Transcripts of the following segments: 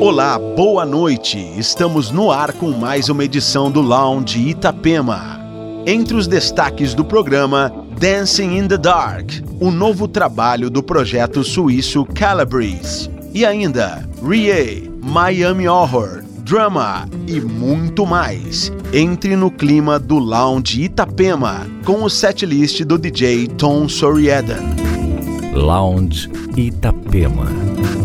Olá, boa noite. Estamos no ar com mais uma edição do Lounge Itapema. Entre os destaques do programa, Dancing in the Dark, o novo trabalho do projeto suíço Calabrese. E ainda, Rie, Miami Horror, Drama e muito mais. Entre no clima do Lounge Itapema com o setlist do DJ Tom Soriadan. Lounge Itapema.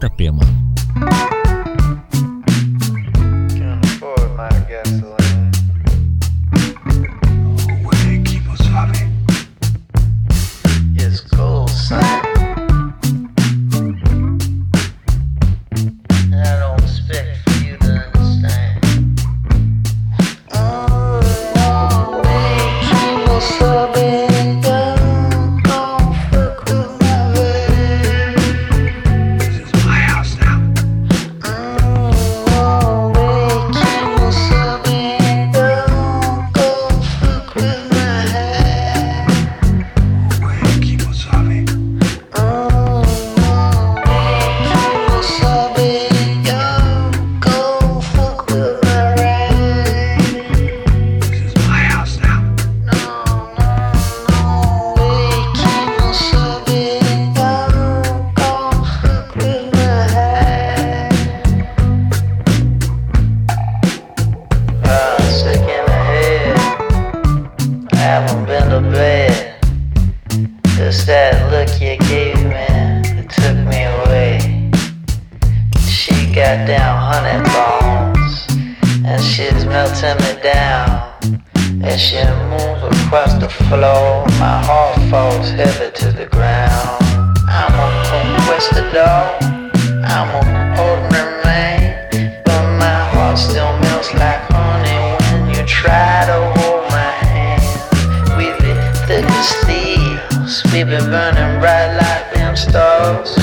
Itapema. Down honey bones. And she's melting me down. As she moves across the floor. My heart falls heavy to the ground. I'm a conquistador. I'm an ordinary man. But my heart still melts like honey when you try to hold my hand. We be thick as thieves. We be burning bright like them stars.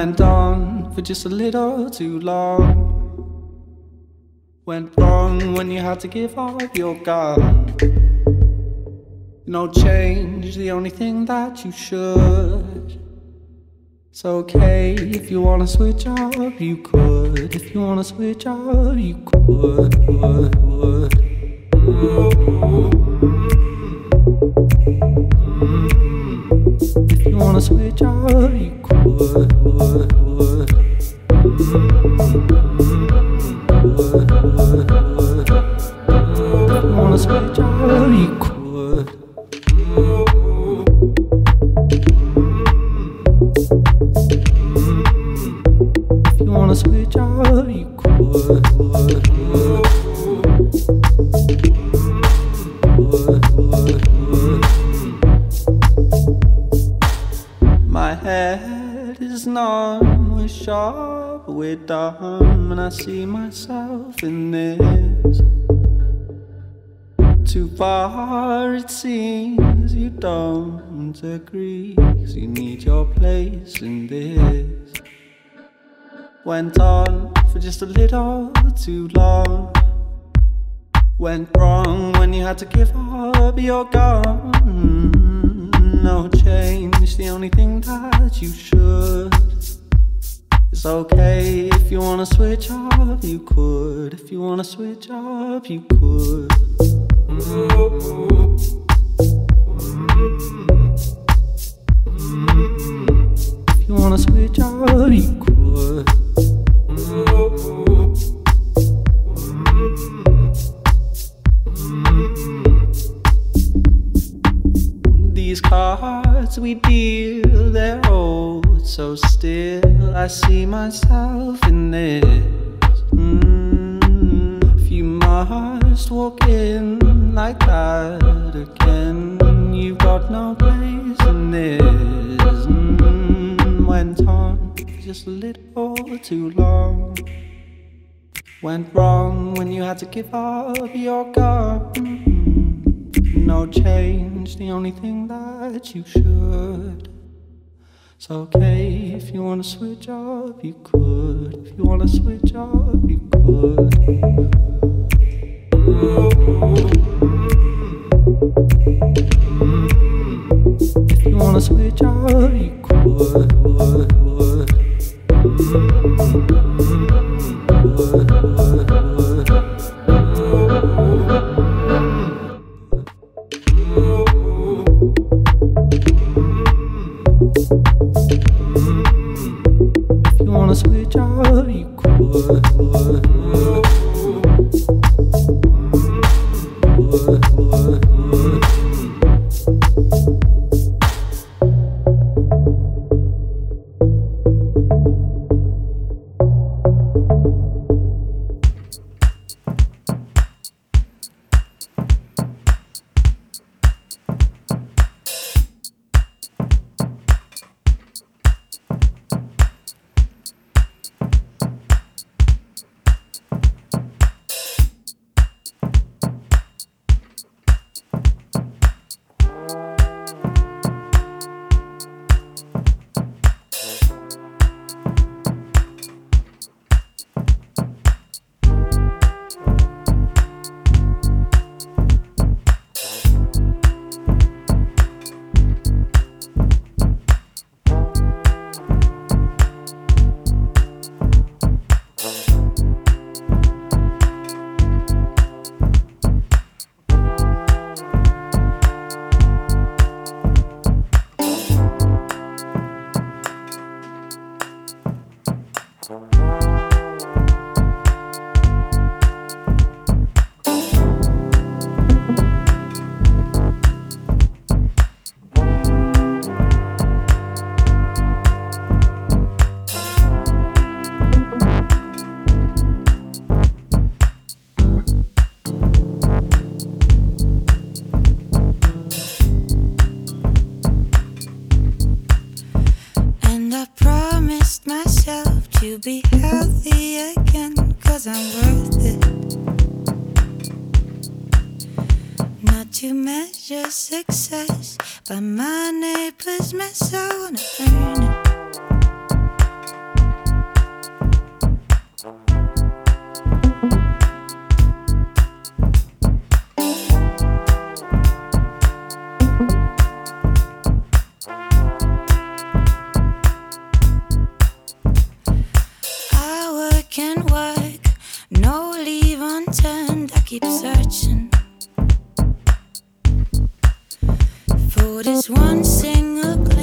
Went on for just a little too long. Went wrong when you had to give up your gun. No change, the only thing that you should. It's okay if you wanna switch up, you could. If you wanna switch up, you could. would, would. If you wanna switch up, you could. Would, far it seems you don't agree, 'cause you need your place in this. Went on for just a little too long. Went wrong when you had to give up your gun. No change, the only thing that you should. It's okay if you wanna switch up, you could. If you wanna switch up, you could. If Okay if you wanna switch up, you could. If you wanna switch up, you could. If you wanna switch up, you making work, no leave unturned. I keep searching for this one single. Glass.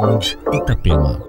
Lounge Itapema.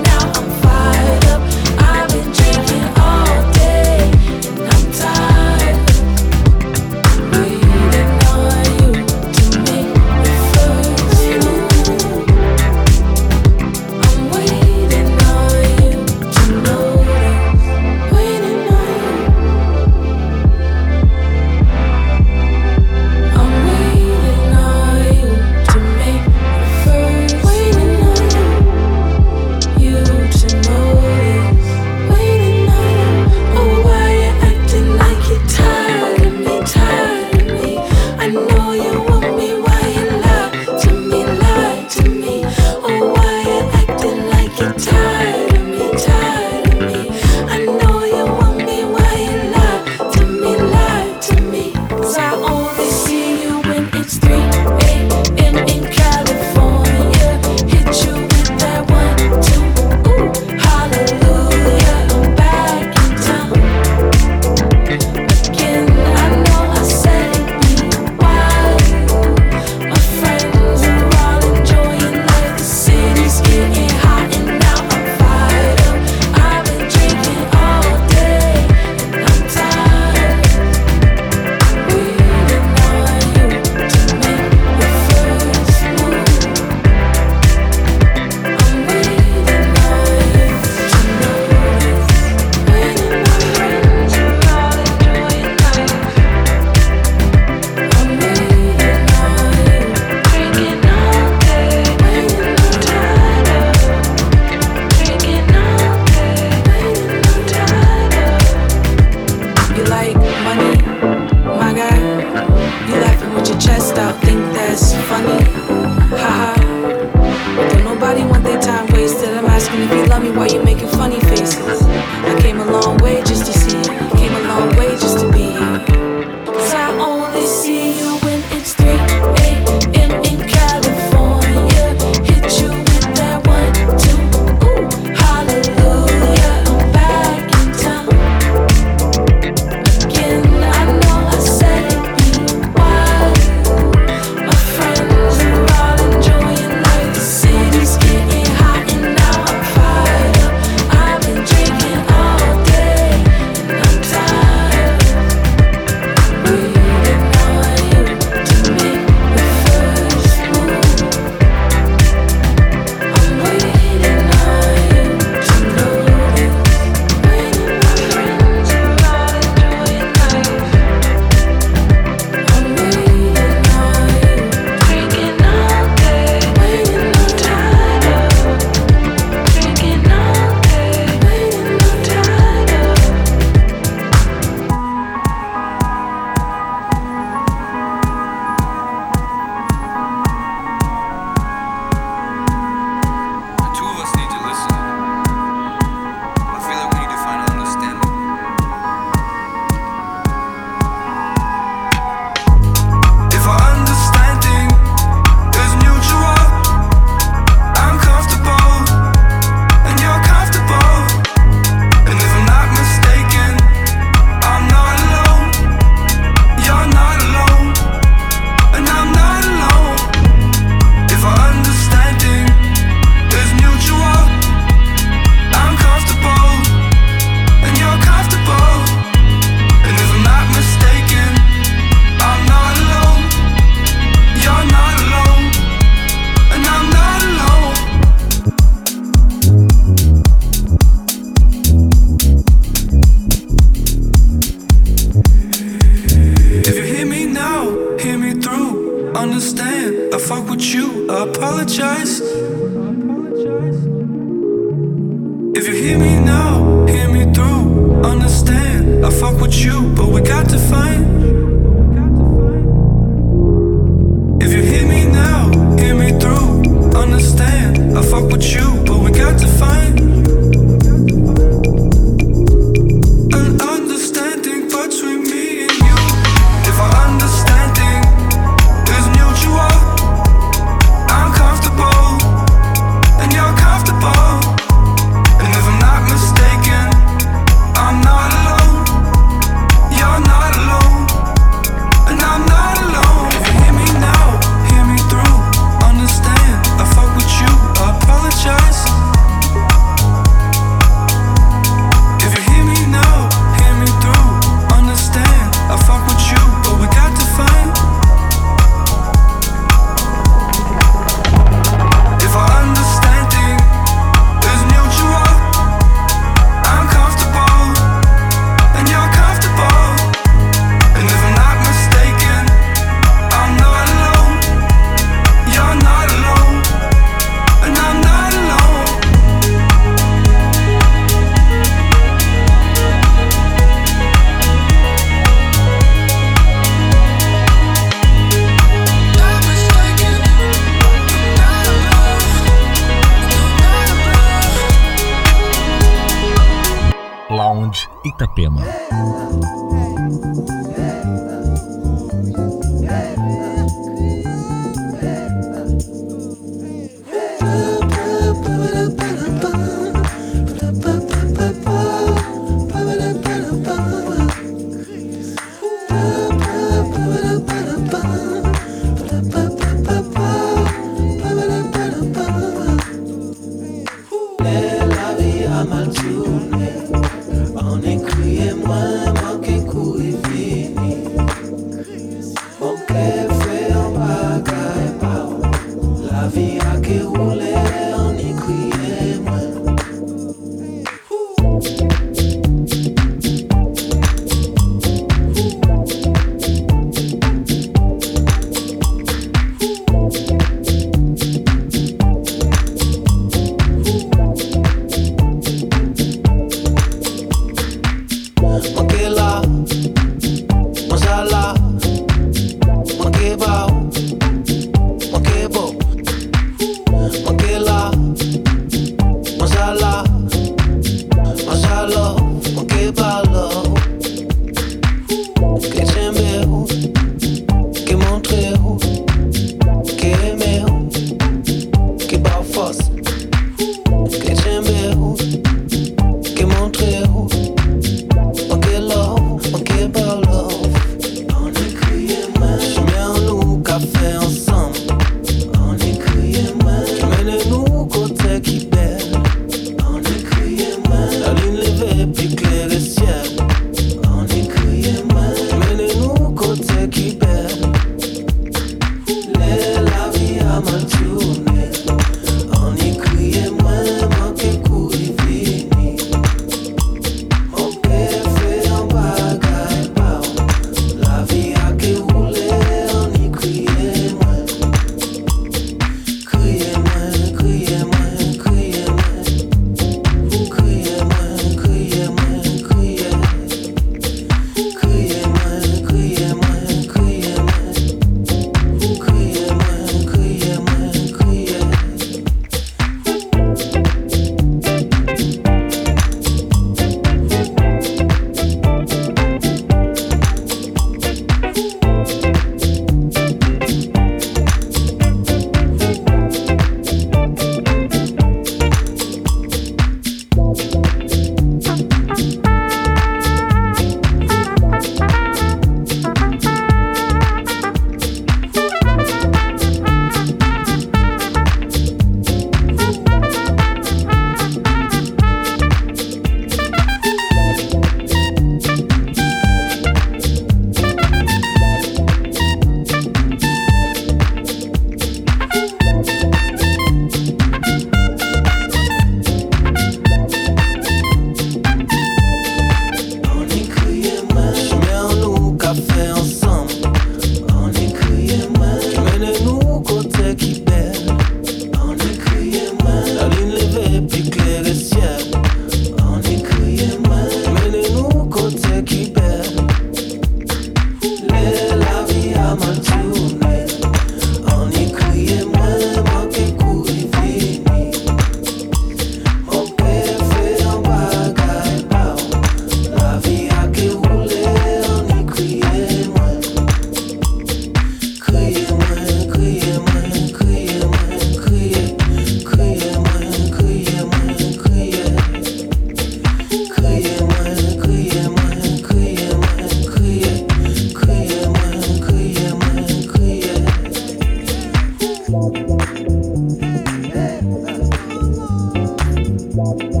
Música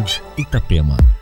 Sound Itapema.